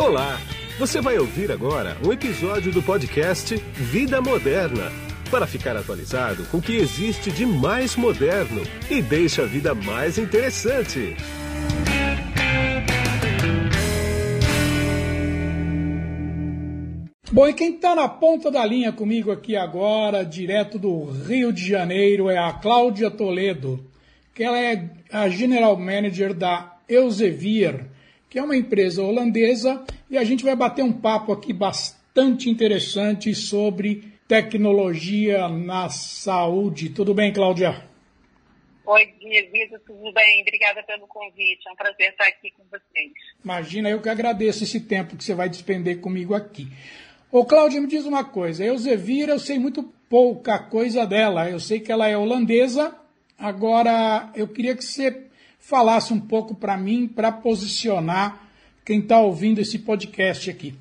Olá! Você vai ouvir agora um episódio do podcast Vida Moderna para ficar atualizado com o que existe de mais moderno e deixa a vida mais interessante. Bom, e quem está na ponta da linha comigo aqui agora, direto do Rio de Janeiro, é a Cláudia Toledo, que ela é a General Manager da Elsevier, que é uma empresa holandesa, e a gente vai bater um papo aqui bastante interessante sobre tecnologia na saúde. Tudo bem, Cláudia? Oi, Guido, tudo bem? Obrigada pelo convite. É um prazer estar aqui com vocês. Imagina, eu que agradeço esse tempo que você vai despender comigo aqui. Ô, Cláudia, me diz uma coisa. Elzevira, eu sei muito pouca coisa dela. Eu sei que ela é holandesa. Agora, eu queria que você falasse um pouco para mim, para posicionar quem está ouvindo esse podcast aqui.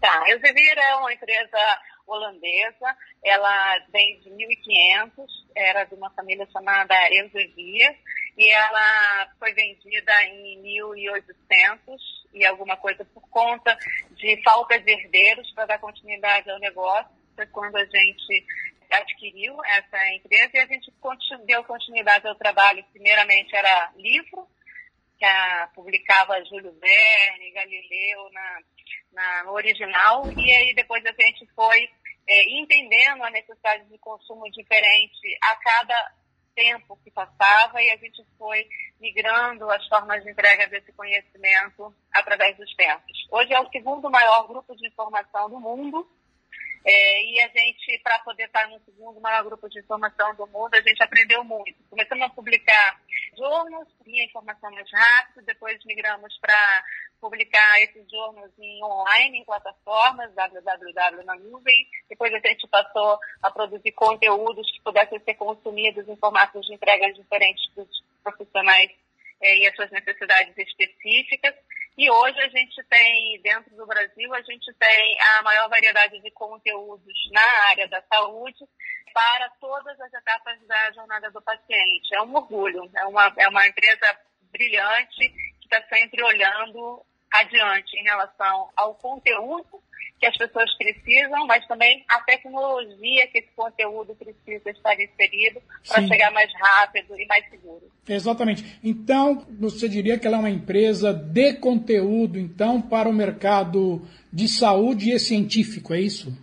Tá, Elzevira é uma empresa holandesa. Ela vem de 1500, era de uma família chamada Elsevier e ela foi vendida em 1800 e alguma coisa por conta de falta de herdeiros para dar continuidade ao negócio. Foi quando a gente adquiriu essa empresa e a gente deu continuidade ao trabalho. Primeiramente era livro, que a, publicava Júlio Verne, Galileu na, na, original, e aí depois a gente foi é, entendendo a necessidade de consumo diferente a cada tempo que passava e a gente foi migrando as formas de entrega desse conhecimento através dos tempos. Hoje é o segundo maior grupo de informação do mundo é, e a gente, para poder estar no segundo maior grupo de informação do mundo, a gente aprendeu muito. Começamos a publicar jornais, vinha informação mais rápido, depois migramos para publicar esses jornais em online, em plataformas, www na nuvem. Depois a gente passou a produzir conteúdos que pudessem ser consumidos em formatos de entregas diferentes para os profissionais é, e as suas necessidades específicas. E hoje a gente tem, dentro do Brasil, a gente tem a maior variedade de conteúdos na área da saúde para todas as etapas da jornada do paciente. É um orgulho, é uma, é uma empresa brilhante que está sempre olhando adiante em relação ao conteúdo que as pessoas precisam, mas também a tecnologia que esse conteúdo precisa estar inserido para chegar mais rápido e mais seguro. Exatamente. Então, você diria que ela é uma empresa de conteúdo, então, para o mercado de saúde e científico, é isso?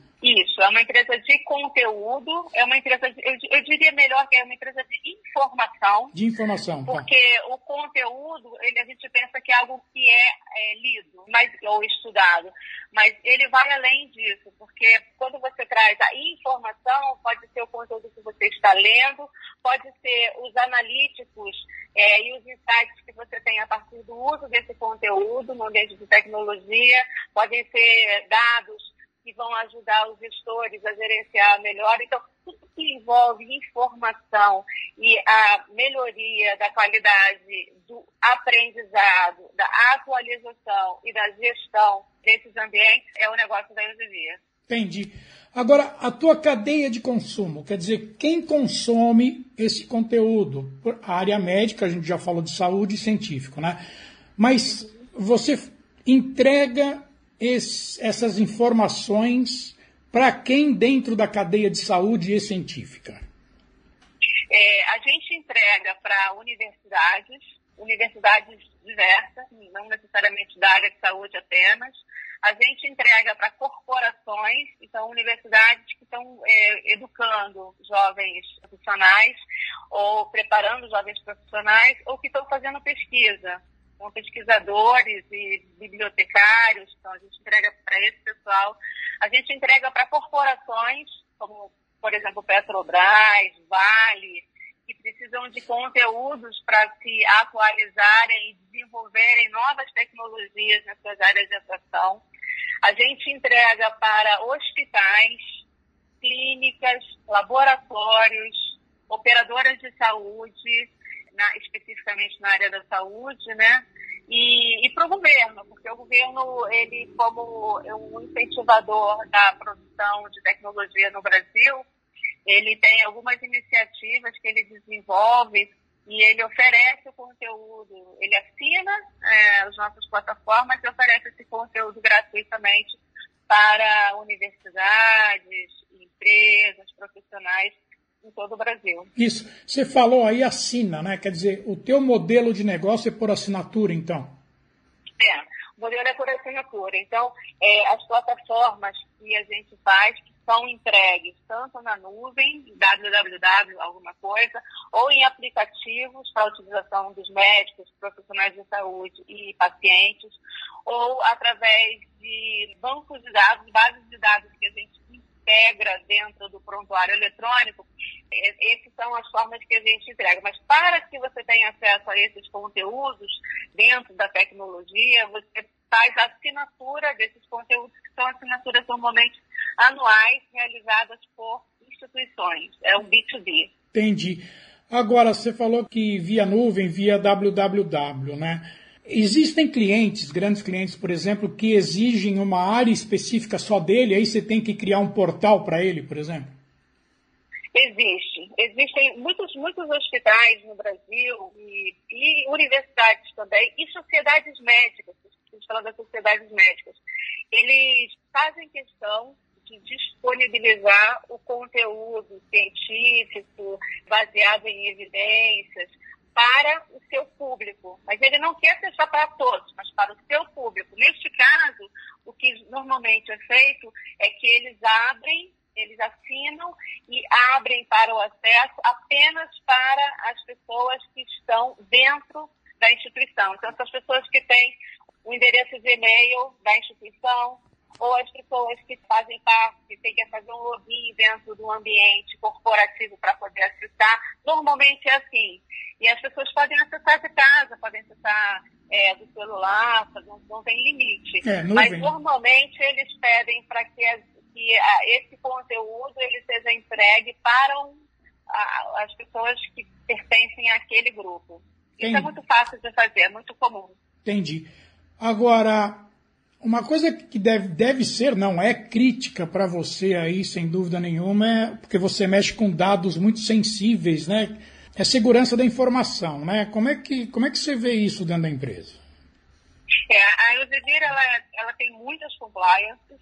Isso, é uma empresa de conteúdo, é uma empresa, de, eu, eu, diria melhor que é uma empresa de informação. De informação. Tá. Porque tá. o conteúdo, ele, a gente pensa que é algo que é, é, lido mas, ou estudado, mas ele vai além disso, porque quando você traz a informação, pode ser o conteúdo que você está lendo, pode ser os analíticos é, e os insights que você tem a partir do uso desse conteúdo no ambiente de tecnologia, podem ser dados que vão ajudar os gestores a gerenciar melhor. Então, tudo que envolve informação e a melhoria da qualidade do aprendizado, da atualização e da gestão desses ambientes é o negócio da Elsevier. Entendi. Agora, a tua cadeia de consumo, quer dizer, quem consome esse conteúdo? A área médica, a gente já falou de saúde e científico, né? Mas você entrega esse, essas informações para quem dentro da cadeia de saúde e científica? É, a gente entrega para universidades, universidades diversas, não necessariamente da área de saúde apenas. A gente entrega para corporações, então universidades que estão é, educando jovens profissionais ou preparando jovens profissionais ou que estão fazendo pesquisa com pesquisadores e bibliotecários, então a gente entrega para esse pessoal. A gente entrega para corporações, como, por exemplo, Petrobras, Vale, que precisam de conteúdos para se atualizarem e desenvolverem novas tecnologias nas suas áreas de atuação. A gente entrega para hospitais, clínicas, laboratórios, operadoras de saúde, na, especificamente na área da saúde, né? E, e para o governo, porque o governo, ele como um incentivador da produção de tecnologia no Brasil, ele tem algumas iniciativas que ele desenvolve e ele oferece o conteúdo, ele assina é, as nossas plataformas e oferece esse conteúdo gratuitamente para universidades, empresas, profissionais em todo o Brasil. Isso. Você falou aí assina, né? Quer dizer, o teu modelo de negócio é por assinatura, então? É, o modelo é por assinatura. Então, é, as plataformas que a gente faz, são entregues tanto na nuvem, www alguma coisa, ou em aplicativos para utilização dos médicos, profissionais de saúde e pacientes, ou através de bancos de dados, bases de dados que a gente integra dentro do prontuário eletrônico, essas são as formas que a gente entrega. Mas para que você tenha acesso a esses conteúdos dentro da tecnologia, você faz a assinatura desses conteúdos, que são assinaturas normalmente anuais realizadas por instituições. É um B2B. Entendi. Agora, você falou que via nuvem, via www, né? Existem clientes, grandes clientes, por exemplo, que exigem uma área específica só dele, aí você tem que criar um portal para ele, por exemplo? Existe. Existem muitos, muitos hospitais no Brasil e, e universidades também, e sociedades médicas, a gente fala das sociedades médicas. Eles fazem questão de disponibilizar o conteúdo científico, baseado em evidências, para o seu público. Mas ele não quer fechar para todos, mas para o seu público. Neste caso, o que normalmente é feito é que eles abrem, eles assinam e abrem para o acesso apenas para as pessoas que estão dentro da instituição. Então, essas pessoas que têm o endereço de e-mail da instituição, ou as pessoas que fazem parte, que têm que fazer um login dentro do ambiente corporativo para poder acessar, normalmente é assim. E as pessoas podem acessar de casa, podem acessar é, do celular, não, não tem limite. É, Mas normalmente eles pedem para que, as, que a, esse conteúdo ele seja entregue para um, a, as pessoas que pertencem àquele grupo. Entendi. Isso é muito fácil de fazer, é muito comum. Entendi. Agora, uma coisa que deve, deve ser, não é crítica para você aí, sem dúvida nenhuma, é porque você mexe com dados muito sensíveis, né? é segurança da informação, né? Como é que, como é que você vê isso dentro da empresa? É, a Elsevier, ela, ela tem muitas compliances,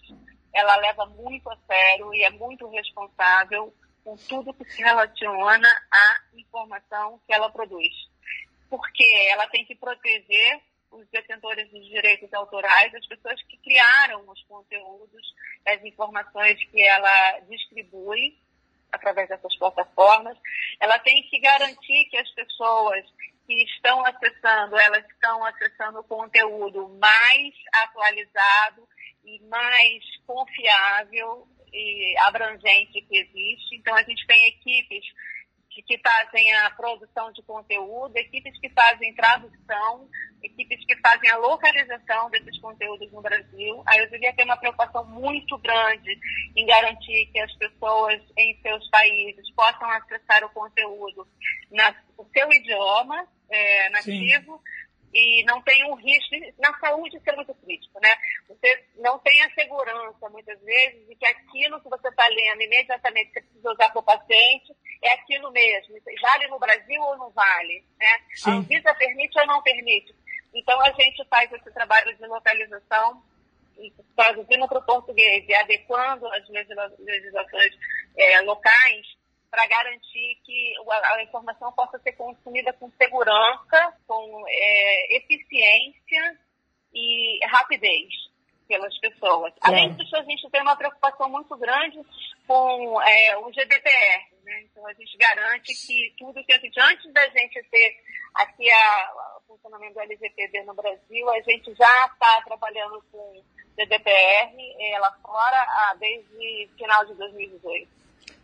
ela leva muito a sério e é muito responsável com tudo que se relaciona à informação que ela produz. Porque ela tem que proteger os detentores dos direitos autorais, as pessoas que criaram os conteúdos, as informações que ela distribui através dessas plataformas. Ela tem que garantir que as pessoas que estão acessando, elas estão acessando o conteúdo mais atualizado e mais confiável e abrangente que existe. Então, a gente tem equipes que, que fazem a produção de conteúdo, equipes que fazem tradução, equipes que fazem a localização desses conteúdos no Brasil. A Elsevier tem uma preocupação muito grande em garantir que as pessoas em seus países possam acessar o conteúdo no seu idioma é, nativo. Sim e não tem um risco, na saúde isso é muito crítico, né? Não tem a segurança, muitas vezes, de que aquilo que você está lendo imediatamente você precisa usar para o paciente é aquilo mesmo. Vale no Brasil ou não vale? Né? A Anvisa permite ou não permite? Então, a gente faz esse trabalho de localização traduzindo para o português e adequando as legislações é, locais para garantir que a, informação possa ser consumida com segurança, com é, eficiência e rapidez pelas pessoas. Além disso, a gente tem uma preocupação muito grande com é, o GDPR. Né? Então, a gente garante que tudo que a gente, antes da gente ter aqui a, o funcionamento do LGPD no Brasil, a gente já está trabalhando com GDPR é, lá fora ah, desde final de 2018.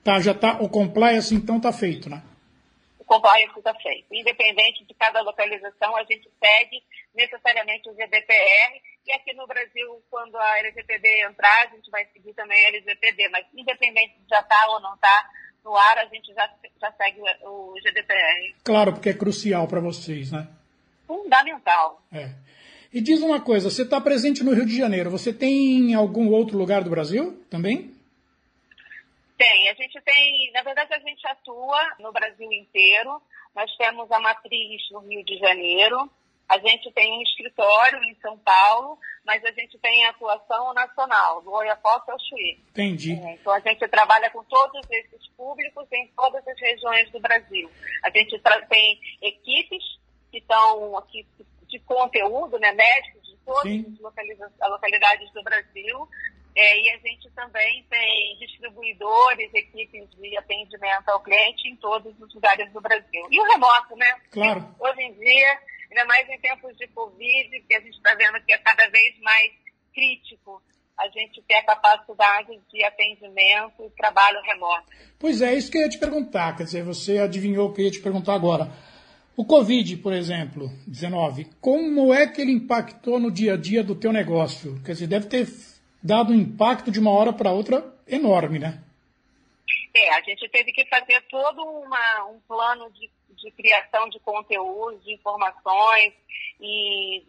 Tá, já tá, o compliance então está feito, né? O compliance está feito. Independente de cada localização, a gente segue necessariamente o GDPR. E aqui no Brasil, quando a LGPD entrar, a gente vai seguir também a LGPD. Mas independente de já estar tá ou não estar tá no ar, a gente já, já segue o GDPR. Claro, porque é crucial para vocês, né? Fundamental. É. E diz uma coisa, você está presente no Rio de Janeiro, você tem algum outro lugar do Brasil também? Tem, a gente tem, na verdade a gente atua no Brasil inteiro, nós temos a matriz no Rio de Janeiro, a gente tem um escritório em São Paulo, mas a gente tem atuação nacional, do Oiapoque ao Chuí. Entendi. É, então a gente trabalha com todos esses públicos em todas as regiões do Brasil. A gente tem equipes que estão aqui de conteúdo, né, médicos de todas Sim. as localidades do Brasil. É, e a gente também tem distribuidores, equipes de atendimento ao cliente em todos os lugares do Brasil. E o remoto, né? Claro. Hoje em dia, ainda mais em tempos de Covid, que a gente está vendo que é cada vez mais crítico a gente ter a capacidade de atendimento e trabalho remoto. Pois é, isso que eu ia te perguntar. Quer dizer, você adivinhou o que eu ia te perguntar agora. O Covid, por exemplo, 19, como é que ele impactou no dia a dia do teu negócio? Quer dizer, deve ter dado um impacto de uma hora para outra enorme, né? É, a gente teve que fazer todo uma, um plano de, de criação de conteúdos, de informações e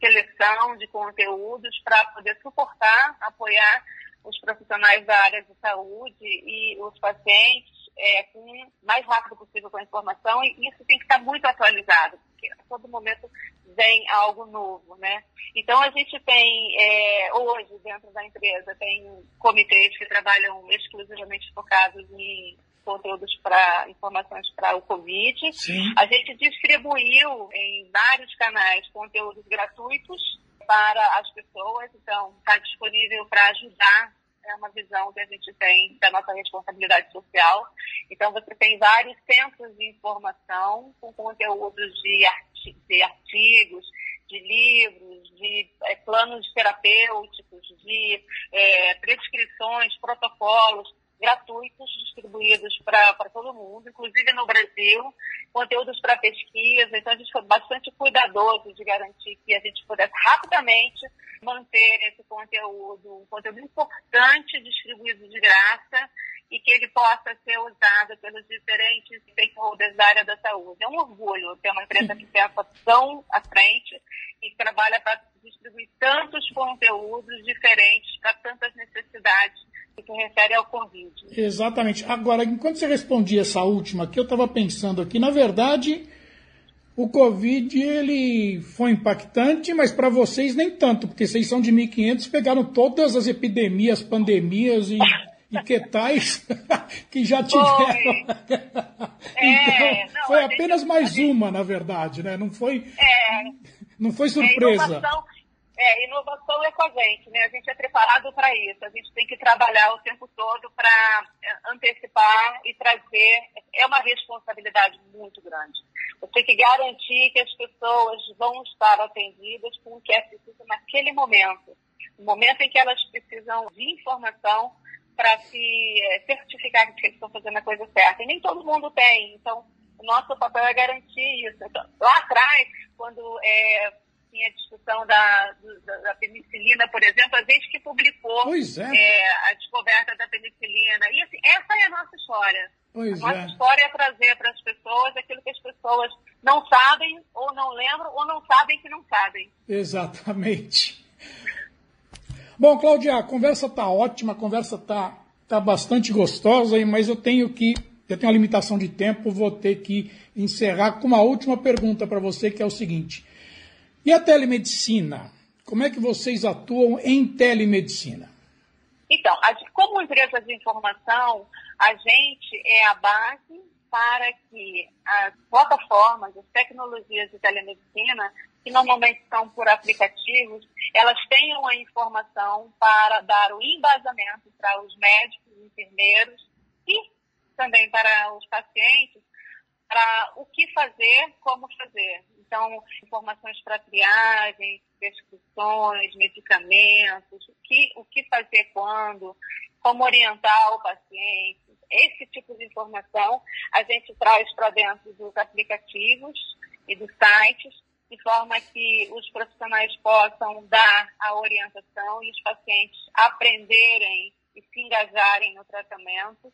seleção de conteúdos para poder suportar, apoiar os profissionais da área de saúde e os pacientes é, com mais rápido possível com a informação e isso tem que estar muito atualizado, porque a todo momento vem algo novo, né? Então a gente tem é, hoje dentro da empresa tem comitês que trabalham exclusivamente focados em conteúdos para informações para o Covid. Sim. A gente distribuiu em vários canais conteúdos gratuitos para as pessoas, então está disponível para ajudar é uma visão que a gente tem da nossa responsabilidade social. Então, você tem vários centros de informação com conteúdos de, arti de artigos, de livros, de é, planos terapêuticos, de é, prescrições, protocolos gratuitos distribuídos para todo mundo, inclusive no Brasil, conteúdos para pesquisa. Então, a gente foi bastante cuidadoso de garantir que a gente pudesse rapidamente manter esse conteúdo, um conteúdo importante distribuído de graça e que ele possa ser usado pelos diferentes stakeholders da área da saúde. É um orgulho ter uma empresa que pensa tão à frente e que trabalha para distribuir tantos conteúdos diferentes para tantas necessidades que se refere ao Covid. Exatamente. Agora, enquanto você respondia essa última aqui, eu estava pensando aqui, na verdade, o Covid ele foi impactante, mas para vocês nem tanto, porque vocês são de 1500, pegaram todas as epidemias, pandemias e, e que tais que já tiveram. Foi, é, então, não, foi apenas gente, mais gente... uma, na verdade, né? Não foi, é, não foi surpresa. É, é, inovação é com a gente, né? A gente é preparado para isso. A gente tem que trabalhar o tempo todo para é, antecipar e trazer. É uma responsabilidade muito grande. Você tem que garantir que as pessoas vão estar atendidas com o que é preciso naquele momento. No momento em que elas precisam de informação para se é, certificar que eles estão fazendo a coisa certa. E nem todo mundo tem. Então, o nosso papel é garantir isso. Então, lá atrás, quando é, tinha discussão da, da, da, penicilina, por exemplo, a gente que publicou é. É, a descoberta da penicilina. E assim, essa é a nossa história. Pois a nossa é. história é trazer para as pessoas aquilo que as pessoas não sabem, ou não lembram, ou não sabem que não sabem. Exatamente. Bom, Cláudia, a conversa está ótima, a conversa está tá bastante gostosa, mas eu tenho que, eu tenho uma limitação de tempo, vou ter que encerrar com uma última pergunta para você, que é o seguinte. E a telemedicina? Como é que vocês atuam em telemedicina? Então, como empresa de informação, a gente é a base para que as plataformas, as tecnologias de telemedicina, que normalmente são por aplicativos, elas tenham a informação para dar o embasamento para os médicos, enfermeiros e também para os pacientes, para o que fazer, como fazer. Então, informações para triagem, prescrições, medicamentos, o que, o que fazer quando, como orientar o paciente. Esse tipo de informação a gente traz para dentro dos aplicativos e dos sites, de forma que os profissionais possam dar a orientação e os pacientes aprenderem e se engajarem no tratamento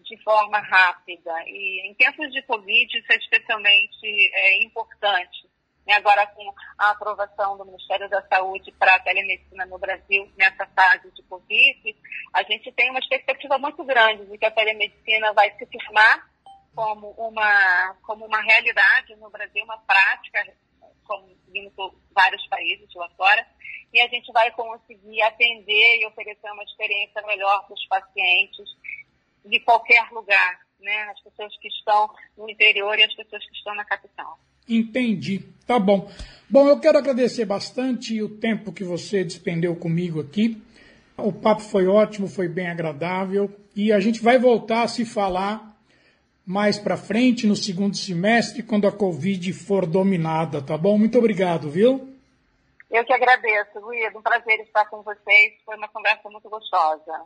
de forma rápida. E em tempos de Covid, isso é especialmente é, importante. E agora, com a aprovação do Ministério da Saúde para a telemedicina no Brasil, nessa fase de Covid, a gente tem uma expectativa muito grande de que a telemedicina vai se firmar como uma, como uma realidade no Brasil, uma prática, como vindo por vários países lá fora, e a gente vai conseguir atender e oferecer uma experiência melhor para os pacientes de qualquer lugar, né? As pessoas que estão no interior e as pessoas que estão na capital. Entendi. Tá bom. Bom, eu quero agradecer bastante o tempo que você despendeu comigo aqui. O papo foi ótimo, foi bem agradável e a gente vai voltar a se falar mais para frente no segundo semestre quando a Covid for dominada, tá bom? Muito obrigado, viu? Eu que agradeço, Luiz. Um prazer estar com vocês. Foi uma conversa muito gostosa.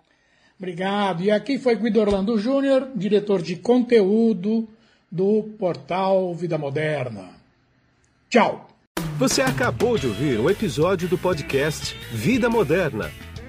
Obrigado. E aqui foi Guido Orlando Júnior, diretor de conteúdo do portal Vida Moderna. Tchau. Você acabou de ouvir um episódio do podcast Vida Moderna.